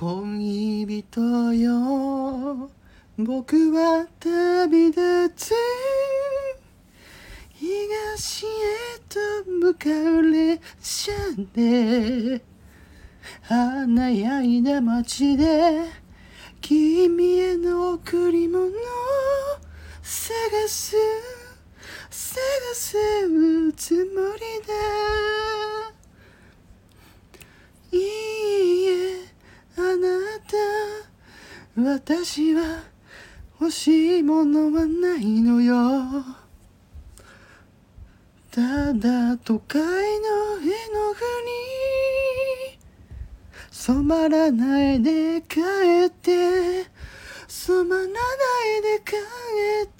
恋人よ。僕は旅立つ東へと向かう列車で。華やいだ街で。君への贈り物を探す。探すつもりだいいえあなた私は欲しいものはないのよ。ただ都会の絵の具に染まらないで帰って染まらないで帰って。